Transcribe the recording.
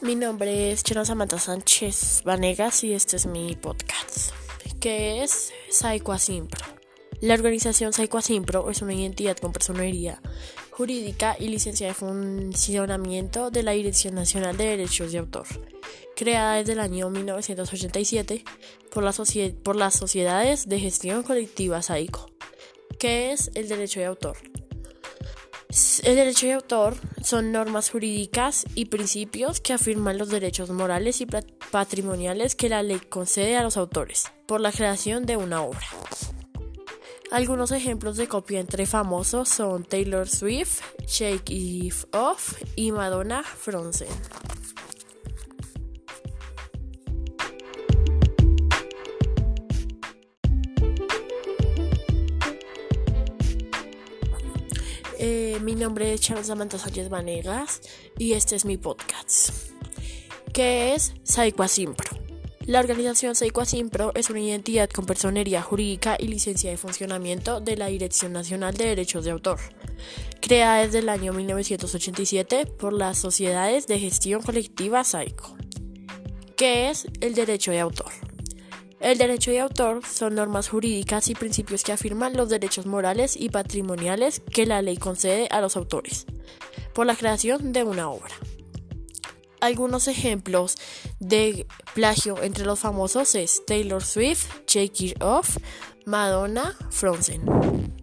Mi nombre es Chena Samantha Sánchez Vanegas y este es mi podcast, que es Simpro. La organización Simpro es una entidad con personería jurídica y licencia de funcionamiento de la Dirección Nacional de Derechos de Autor, creada desde el año 1987 por, por las sociedades de gestión colectiva SAICO, que es el derecho de autor. El derecho de autor son normas jurídicas y principios que afirman los derechos morales y patrimoniales que la ley concede a los autores por la creación de una obra. Algunos ejemplos de copia entre famosos son Taylor Swift, Shake It Off y Madonna Frozen. Eh, mi nombre es Charles Samantha Sánchez Vanegas y este es mi podcast, que es Simpro. La organización Simpro es una identidad con personería jurídica y licencia de funcionamiento de la Dirección Nacional de Derechos de Autor, creada desde el año 1987 por las sociedades de gestión colectiva SAICO, que es el derecho de autor. El derecho de autor son normas jurídicas y principios que afirman los derechos morales y patrimoniales que la ley concede a los autores por la creación de una obra. Algunos ejemplos de plagio entre los famosos es Taylor Swift, Shake It Off, Madonna, Frozen.